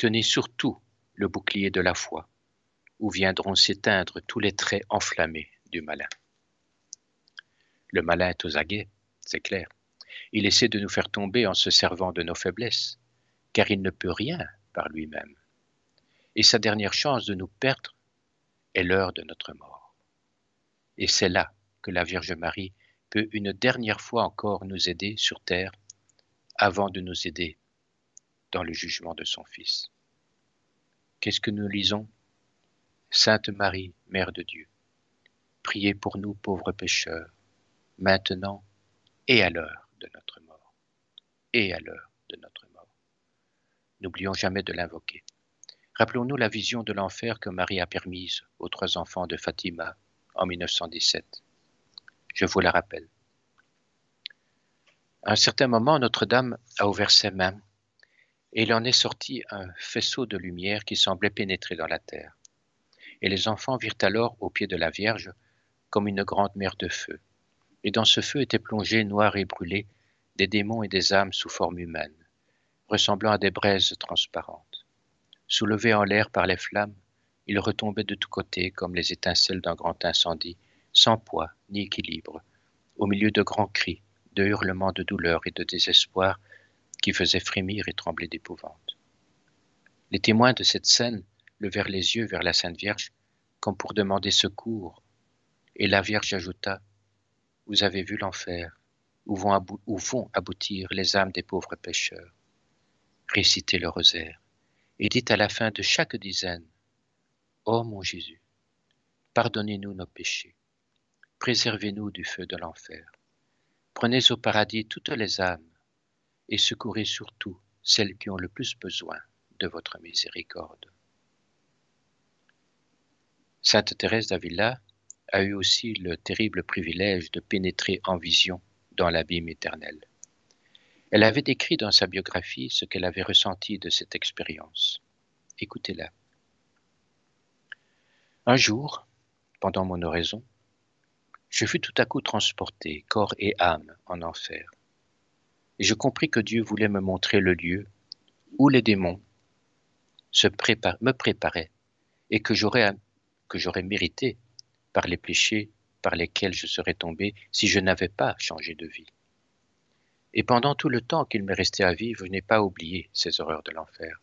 Tenez surtout le bouclier de la foi, où viendront s'éteindre tous les traits enflammés du malin. Le malin est aux aguets, c'est clair. Il essaie de nous faire tomber en se servant de nos faiblesses, car il ne peut rien par lui-même. Et sa dernière chance de nous perdre est l'heure de notre mort. Et c'est là que la Vierge Marie peut une dernière fois encore nous aider sur terre avant de nous aider dans le jugement de son Fils. Qu'est-ce que nous lisons? Sainte Marie, Mère de Dieu, priez pour nous pauvres pécheurs, maintenant et à l'heure de notre mort. Et à l'heure de notre mort. N'oublions jamais de l'invoquer. Rappelons-nous la vision de l'enfer que Marie a permise aux trois enfants de Fatima en 1917. Je vous la rappelle. À un certain moment, Notre-Dame a ouvert ses mains et il en est sorti un faisceau de lumière qui semblait pénétrer dans la terre. Et les enfants virent alors au pied de la Vierge comme une grande mer de feu. Et dans ce feu étaient plongés, noirs et brûlés, des démons et des âmes sous forme humaine, ressemblant à des braises transparentes. Soulevés en l'air par les flammes, ils retombaient de tous côtés comme les étincelles d'un grand incendie, sans poids ni équilibre, au milieu de grands cris, de hurlements de douleur et de désespoir qui faisaient frémir et trembler d'épouvante. Les témoins de cette scène levèrent les yeux vers la Sainte Vierge comme pour demander secours, et la Vierge ajouta Vous avez vu l'enfer, où vont, aboutir les âmes des pauvres pécheurs. Récitez le rosaire et dites à la fin de chaque dizaine, Ô mon Jésus, pardonnez-nous nos péchés, préservez-nous du feu de l'enfer, prenez au paradis toutes les âmes et secourez surtout celles qui ont le plus besoin de votre miséricorde. Sainte Thérèse d'Avila a eu aussi le terrible privilège de pénétrer en vision dans l'abîme éternel. Elle avait décrit dans sa biographie ce qu'elle avait ressenti de cette expérience. Écoutez-la. Un jour, pendant mon oraison, je fus tout à coup transporté, corps et âme, en enfer. Et je compris que Dieu voulait me montrer le lieu où les démons me préparaient et que j'aurais, que j'aurais mérité par les péchés par lesquels je serais tombé si je n'avais pas changé de vie. Et pendant tout le temps qu'il m'est resté à vivre, je n'ai pas oublié ces horreurs de l'enfer.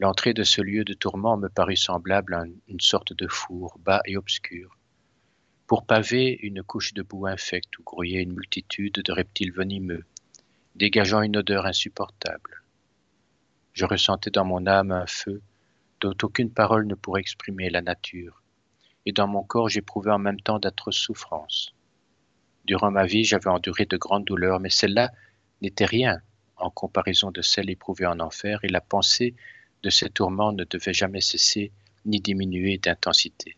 L'entrée de ce lieu de tourment me parut semblable à une sorte de four bas et obscur. Pour paver une couche de boue infecte où grouillait une multitude de reptiles venimeux, dégageant une odeur insupportable. Je ressentais dans mon âme un feu dont aucune parole ne pourrait exprimer la nature, et dans mon corps j'éprouvais en même temps d'atroces souffrances. Durant ma vie, j'avais enduré de grandes douleurs, mais celle-là n'était rien en comparaison de celle éprouvée en enfer, et la pensée de ces tourments ne devait jamais cesser ni diminuer d'intensité.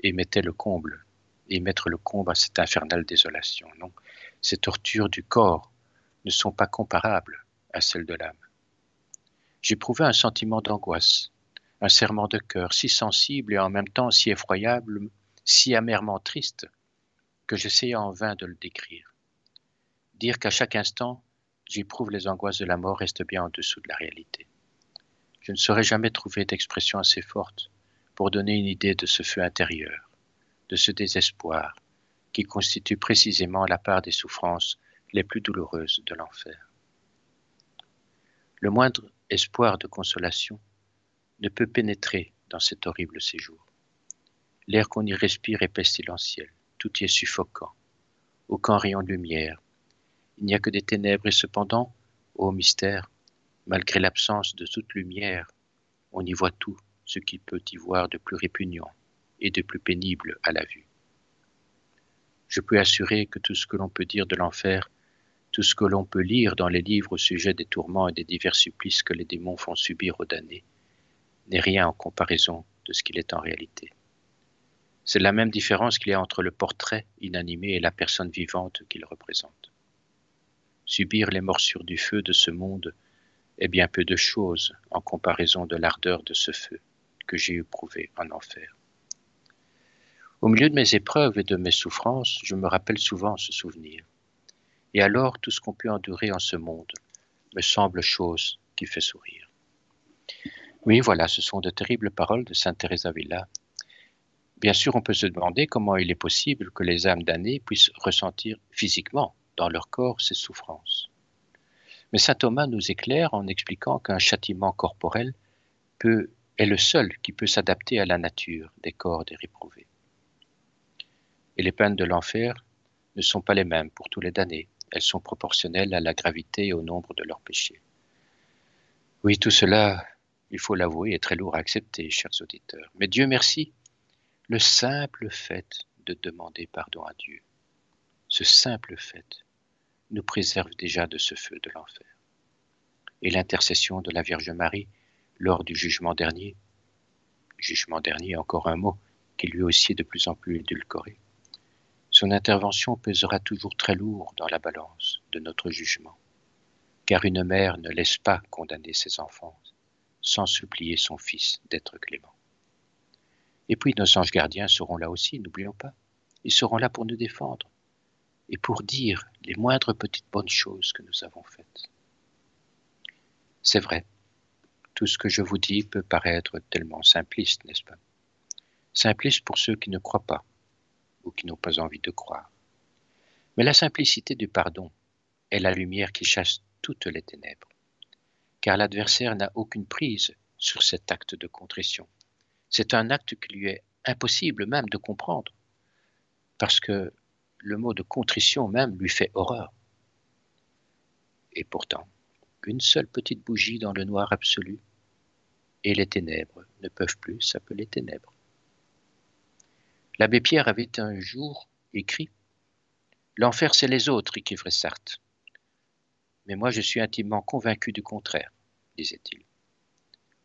Et mettait le comble, et mettre le comble à cette infernale désolation. Non, ces tortures du corps ne sont pas comparables à celles de l'âme. J'éprouvais un sentiment d'angoisse, un serrement de cœur si sensible et en même temps si effroyable, si amèrement triste, que j'essayais en vain de le décrire. Dire qu'à chaque instant, j'éprouve les angoisses de la mort reste bien en dessous de la réalité. Je ne saurais jamais trouver d'expression assez forte pour donner une idée de ce feu intérieur, de ce désespoir qui constitue précisément la part des souffrances les plus douloureuses de l'enfer. Le moindre espoir de consolation ne peut pénétrer dans cet horrible séjour. L'air qu'on y respire est pestilentiel, tout y est suffocant, aucun rayon de lumière, il n'y a que des ténèbres et cependant, ô mystère, Malgré l'absence de toute lumière, on y voit tout ce qu'il peut y voir de plus répugnant et de plus pénible à la vue. Je peux assurer que tout ce que l'on peut dire de l'enfer, tout ce que l'on peut lire dans les livres au sujet des tourments et des divers supplices que les démons font subir aux damnés, n'est rien en comparaison de ce qu'il est en réalité. C'est la même différence qu'il y a entre le portrait inanimé et la personne vivante qu'il représente. Subir les morsures du feu de ce monde est bien peu de choses en comparaison de l'ardeur de ce feu que j'ai éprouvé en enfer. Au milieu de mes épreuves et de mes souffrances, je me rappelle souvent ce souvenir. Et alors tout ce qu'on peut endurer en ce monde me semble chose qui fait sourire. Oui, voilà, ce sont de terribles paroles de Sainte Teresa Villa. Bien sûr, on peut se demander comment il est possible que les âmes damnées puissent ressentir physiquement dans leur corps ces souffrances. Mais saint Thomas nous éclaire en expliquant qu'un châtiment corporel est le seul qui peut s'adapter à la nature des corps des réprouvés. Et les peines de l'enfer ne sont pas les mêmes pour tous les damnés. Elles sont proportionnelles à la gravité et au nombre de leurs péchés. Oui, tout cela, il faut l'avouer, est très lourd à accepter, chers auditeurs. Mais Dieu merci, le simple fait de demander pardon à Dieu, ce simple fait nous préserve déjà de ce feu de l'enfer. Et l'intercession de la Vierge Marie lors du jugement dernier, jugement dernier, encore un mot qui lui aussi est de plus en plus édulcoré, son intervention pesera toujours très lourd dans la balance de notre jugement, car une mère ne laisse pas condamner ses enfants sans supplier son fils d'être clément. Et puis nos anges gardiens seront là aussi, n'oublions pas. Ils seront là pour nous défendre, et pour dire les moindres petites bonnes choses que nous avons faites. C'est vrai, tout ce que je vous dis peut paraître tellement simpliste, n'est-ce pas? Simpliste pour ceux qui ne croient pas ou qui n'ont pas envie de croire. Mais la simplicité du pardon est la lumière qui chasse toutes les ténèbres, car l'adversaire n'a aucune prise sur cet acte de contrition. C'est un acte qui lui est impossible même de comprendre, parce que le mot de contrition même lui fait horreur. Et pourtant, une seule petite bougie dans le noir absolu, et les ténèbres ne peuvent plus s'appeler ténèbres. L'abbé Pierre avait un jour écrit L'enfer, c'est les autres, écrivait Sartre. Mais moi, je suis intimement convaincu du contraire, disait-il.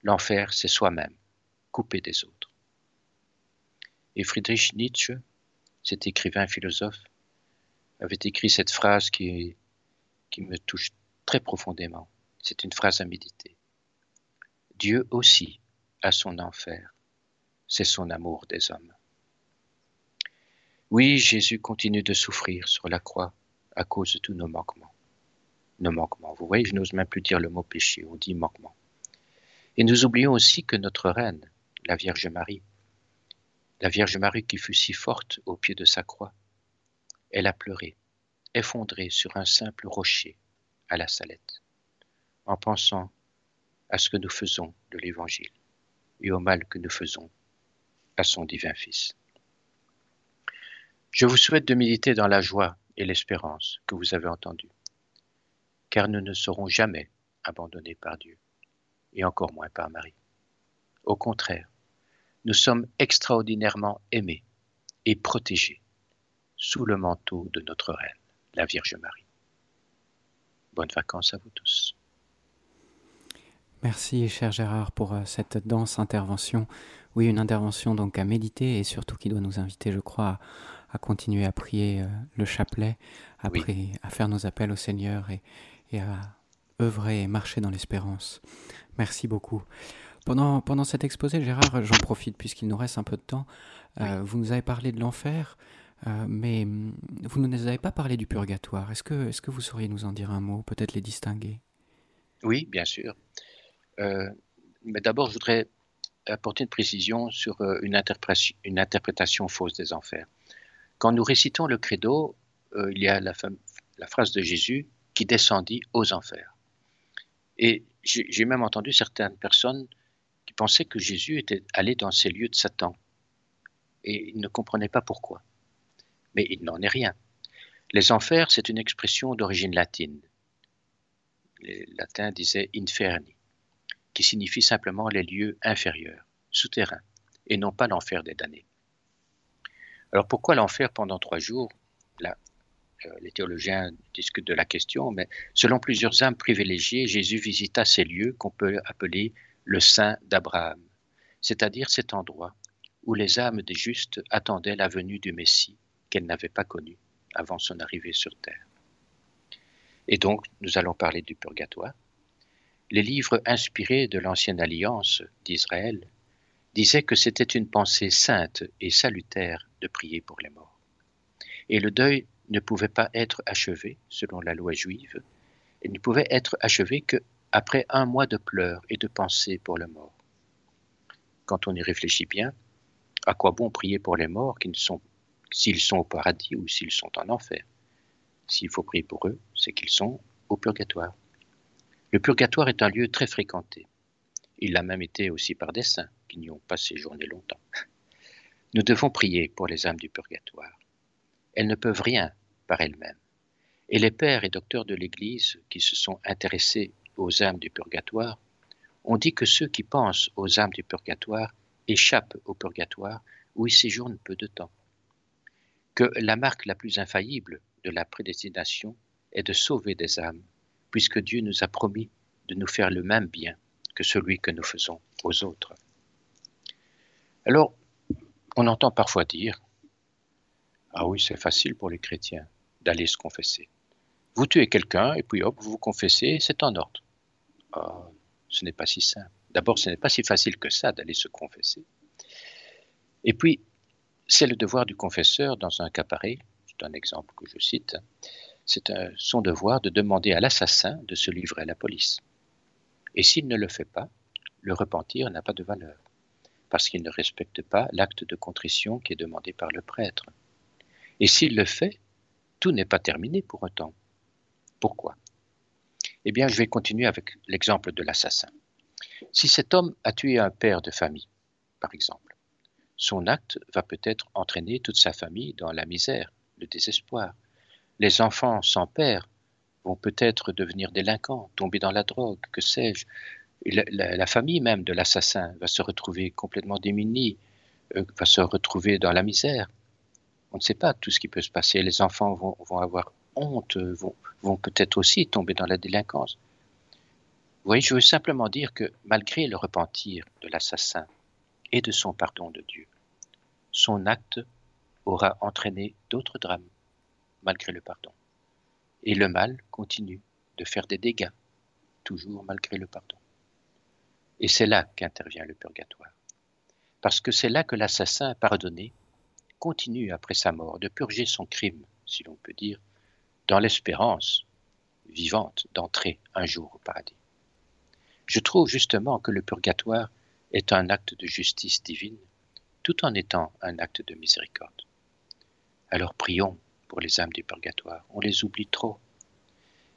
L'enfer, c'est soi-même, coupé des autres. Et Friedrich Nietzsche, cet écrivain philosophe, avait écrit cette phrase qui, qui me touche très profondément. C'est une phrase à méditer. Dieu aussi a son enfer, c'est son amour des hommes. Oui, Jésus continue de souffrir sur la croix à cause de tous nos manquements. Nos manquements. Vous voyez, je n'ose même plus dire le mot péché, on dit manquement. Et nous oublions aussi que notre reine, la Vierge Marie, la Vierge Marie qui fut si forte au pied de sa croix, elle a pleuré, effondrée sur un simple rocher à la Salette, en pensant à ce que nous faisons de l'Évangile et au mal que nous faisons à son divin Fils. Je vous souhaite de méditer dans la joie et l'espérance que vous avez entendues, car nous ne serons jamais abandonnés par Dieu, et encore moins par Marie. Au contraire, nous sommes extraordinairement aimés et protégés sous le manteau de notre Reine, la Vierge Marie. Bonnes vacances à vous tous. Merci, cher Gérard, pour euh, cette dense intervention. Oui, une intervention donc à méditer et surtout qui doit nous inviter, je crois, à, continuer à prier euh, le chapelet, à, à faire nos appels au Seigneur et, et à œuvrer et marcher dans l'espérance. Merci beaucoup. Pendant, pendant cet exposé, Gérard, j'en profite puisqu'il nous reste un peu de temps. Euh, vous nous avez parlé de l'enfer, mais hum, vous ne nous avez pas parlé du purgatoire. Est-ce que, est que vous sauriez nous en dire un mot, peut-être les distinguer? Oui, bien sûr. Euh, mais d'abord, je voudrais apporter une précision sur euh, une, interprétation, une interprétation fausse des enfers. Quand nous récitons le credo, euh, il y a la, la, phrase de Jésus qui descendit aux enfers. Et j'ai même entendu certaines personnes qui pensaient que Jésus était allé dans ces lieux de Satan. Et ils ne comprenaient pas pourquoi. Mais il n'en est rien. Les enfers, c'est une expression d'origine latine. Les latins disaient inferni qui signifie simplement les lieux inférieurs, souterrains, et non pas l'enfer des damnés. Alors pourquoi l'enfer pendant trois jours? Là, euh, les théologiens discutent de la question, mais selon plusieurs âmes privilégiées, Jésus visita ces lieux qu'on peut appeler le sein d'Abraham, c'est-à-dire cet endroit où les âmes des justes attendaient la venue du Messie qu'elles n'avaient pas connu avant son arrivée sur terre. Et donc, nous allons parler du purgatoire, les livres inspirés de l'Ancienne Alliance d'Israël disaient que c'était une pensée sainte et salutaire de prier pour les morts. Et le deuil ne pouvait pas être achevé, selon la loi juive, et ne pouvait être achevé que après un mois de pleurs et de pensées pour le mort. Quand on y réfléchit bien, à quoi bon prier pour les morts qui sont, s'ils sont au paradis ou s'ils sont en enfer? S'il faut prier pour eux, c'est qu'ils sont au purgatoire. Le purgatoire est un lieu très fréquenté. Il l'a même été aussi par des saints qui n'y ont pas séjourné longtemps. [laughs] Nous devons prier pour les âmes du purgatoire. Elles ne peuvent rien par elles-mêmes. Et les pères et docteurs de l'Église qui se sont intéressés aux âmes du purgatoire ont dit que ceux qui pensent aux âmes du purgatoire échappent au purgatoire où ils séjournent peu de temps. Que la marque la plus infaillible de la prédestination est de sauver des âmes puisque Dieu nous a promis de nous faire le même bien que celui que nous faisons aux autres. On entend parfois dire, ah oui, c'est facile pour les chrétiens d'aller se confesser. Vous tuez quelqu'un et puis hop, vous vous confessez, c'est en ordre. Ah, ce n'est pas si simple. D'abord, ce n'est pas si facile que ça d'aller se confesser. Et puis, c'est le devoir du confesseur dans un cas pareil, c'est un exemple que je cite, c'est son devoir de demander à l'assassin de se livrer à la police. Et s'il ne le fait pas, le repentir n'a pas de valeur, parce qu'il ne respecte pas l'acte de contrition qui est demandé par le prêtre. Et s'il le fait, tout n'est pas terminé pour autant. Pourquoi? Eh bien, je vais continuer avec l'exemple de l'assassin. Si cet homme a tué un père de famille, par exemple, son acte va peut-être entraîner toute sa famille dans la misère, le désespoir, les enfants sans père vont peut-être devenir délinquants, tomber dans la drogue, que sais-je. La, famille même de l'assassin va se retrouver complètement démunie, euh, va se retrouver dans la misère. On ne sait pas tout ce qui peut se passer. Les enfants vont, avoir honte, vont, vont peut-être aussi tomber dans la délinquance. Vous voyez, je veux simplement dire que malgré le repentir de l'assassin et de son pardon de Dieu, son acte aura entraîné d'autres drames malgré le pardon. Et le mal continue de faire des dégâts, toujours malgré le pardon. Et c'est là qu'intervient le purgatoire. parce que c'est là que l'assassin pardonné continue après sa mort de purger son crime, si l'on peut dire, dans l'espérance vivante d'entrer un jour au paradis. Je trouve justement que le purgatoire est un acte de justice divine, tout en étant un acte de miséricorde. Alors prions pour les âmes du purgatoire, on les oublie trop.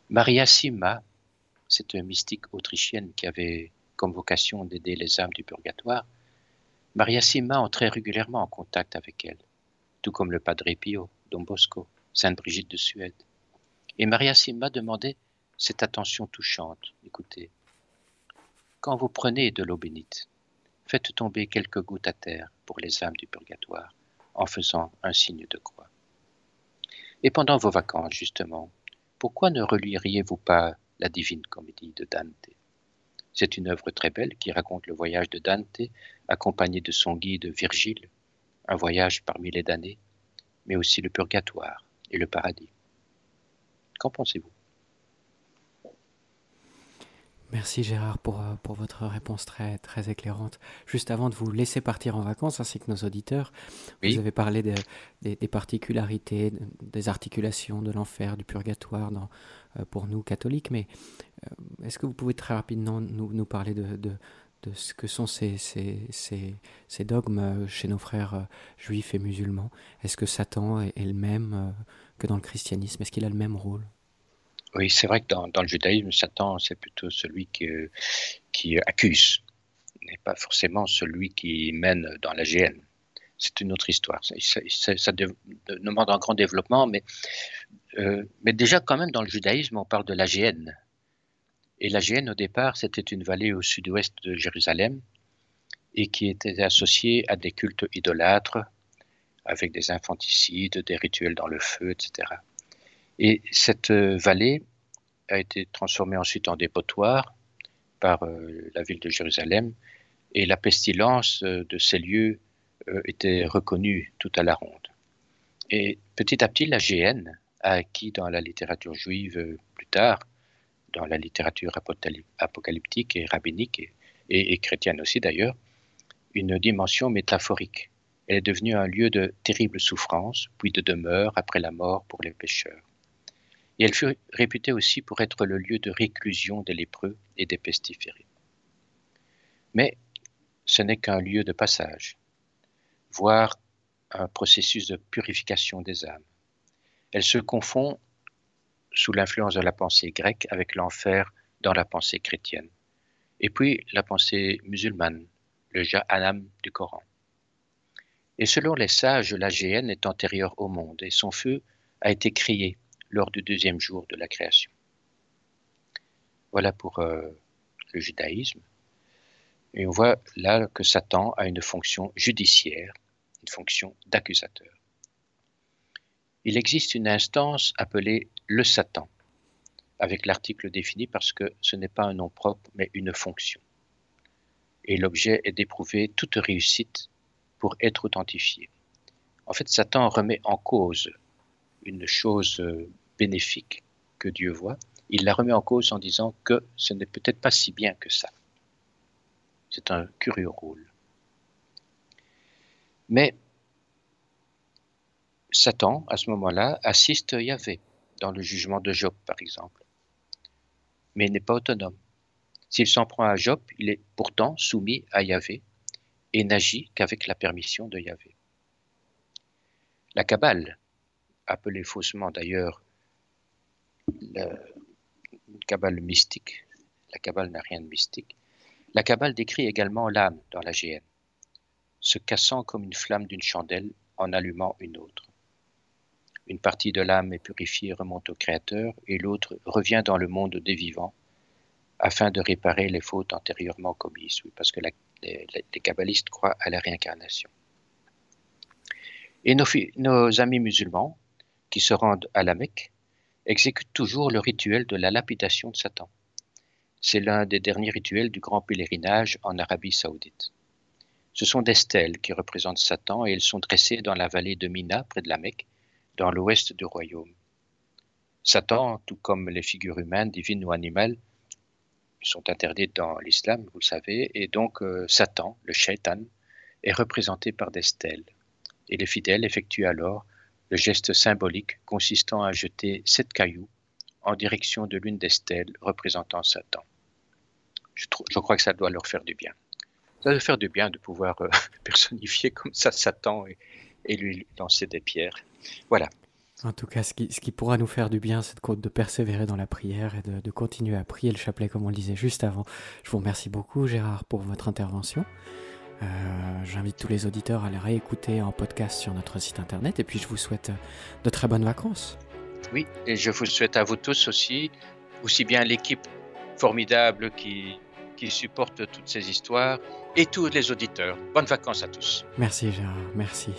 Maria Sima, cette mystique autrichienne qui avait comme vocation d'aider les âmes du purgatoire, Maria Sima entrait régulièrement en contact avec elle, tout comme le Padre Pio, Don Bosco, Sainte Brigitte de Suède. Et Maria Sima demandait cette attention touchante. Écoutez, quand vous prenez de l'eau bénite, faites tomber quelques gouttes à terre pour les âmes du purgatoire en faisant un signe de croix. Et pendant vos vacances, justement, pourquoi ne reliriez-vous pas la divine comédie de Dante? C'est une œuvre très belle qui raconte le voyage de Dante accompagné de son guide Virgile, un voyage parmi les damnés, mais aussi le purgatoire et le paradis. Qu'en pensez-vous? Merci Gérard pour, euh, pour votre réponse très, très éclairante. Juste avant de vous laisser partir en vacances, ainsi que nos auditeurs, vous avez parlé des, particularités, des articulations de l'enfer, du purgatoire dans, pour nous catholiques, mais euh, est-ce que vous pouvez très rapidement nous, nous parler de, de, de, ce que sont ces, ces, ces, dogmes chez nos frères juifs et musulmans? Est-ce que Satan est, le même que dans le christianisme? Est-ce qu'il a le même rôle? Oui, c'est vrai que dans, le judaïsme, Satan, c'est plutôt celui qui, qui accuse, n'est pas forcément celui qui mène dans la GN. C'est une autre histoire. Ça, demande un grand développement, mais, euh, mais déjà, quand même, dans le judaïsme, on parle de la GN. Et la GN, au départ, c'était une vallée au sud-ouest de Jérusalem et qui était associée à des cultes idolâtres, avec des infanticides, des rituels dans le feu, etc. Et cette euh, vallée a été transformée ensuite en dépotoir par euh, la ville de Jérusalem et la pestilence de ces lieux était reconnue tout à la ronde. Et petit à petit, la GN a acquis dans la littérature juive plus tard, dans la littérature apocalyptique et rabbinique, et, et chrétienne aussi d'ailleurs, une dimension métaphorique. Elle est devenue un lieu de terrible souffrance, puis de demeure après la mort pour les pécheurs et elle fut réputée aussi pour être le lieu de réclusion des lépreux et des pestiférés. Mais ce n'est qu'un lieu de passage, voire un processus de purification des âmes. Elle se confond sous l'influence de la pensée grecque avec l'enfer dans la pensée chrétienne, et puis la pensée musulmane, le Jahannam du Coran. Et selon les sages, la géhenne est antérieure au monde et son feu a été crié lors du deuxième jour de la création. Voilà pour euh, le judaïsme. Et on voit là que Satan a une fonction judiciaire, une fonction d'accusateur. Il existe une instance appelée le Satan, avec l'article défini parce que ce n'est pas un nom propre, mais une fonction. Et l'objet est d'éprouver toute réussite pour être authentifié. En fait, Satan remet en cause une chose bénéfique que Dieu voit, il la remet en cause en disant que ce n'est peut-être pas si bien que ça. C'est un curieux rôle. Mais Satan, à ce moment-là, assiste Yahvé dans le jugement de Job, par exemple. Mais il n'est pas autonome. S'il s'en prend à Job, il est pourtant soumis à Yahvé et n'agit qu'avec la permission de Yahvé. La Kabbale, appelée faussement d'ailleurs la cabale mystique. La cabale n'a rien de mystique. La cabale décrit également l'âme dans la GN, se cassant comme une flamme d'une chandelle en allumant une autre. Une partie de l'âme est purifiée remonte au Créateur et l'autre revient dans le monde des vivants afin de réparer les fautes antérieurement commises, parce que les, kabbalistes croient à la réincarnation. Et nos, amis musulmans qui se rendent à la Mecque exécute toujours le rituel de la lapidation de Satan. C'est l'un des derniers rituels du grand pèlerinage en Arabie saoudite. Ce sont des stèles qui représentent Satan et elles sont dressées dans la vallée de Mina, près de la Mecque, dans l'ouest du royaume. Satan, tout comme les figures humaines, divines ou animales, sont interdites dans l'islam, vous le savez, et donc euh, Satan, le shaitan, est représenté par des stèles, et les fidèles effectuent alors le geste symbolique consistant à jeter sept cailloux en direction de l'une des stèles représentant Satan. Je, crois que ça doit leur faire du bien. Ça doit faire du bien de pouvoir euh, [laughs] personnifier comme ça Satan et, lui lancer des pierres. Voilà. En tout cas, ce qui, pourra nous faire du bien, c'est de, persévérer dans la prière et de, continuer à prier le chapelet comme on le disait juste avant. Je vous remercie beaucoup Gérard pour votre intervention. Euh, j'invite tous les auditeurs à les réécouter en podcast sur notre site internet et puis je vous souhaite de très bonnes vacances. Oui, et je vous souhaite à vous tous aussi, aussi bien l'équipe formidable qui, qui supporte toutes ces histoires et tous les auditeurs. Bonnes vacances à tous. Merci Gérard, merci.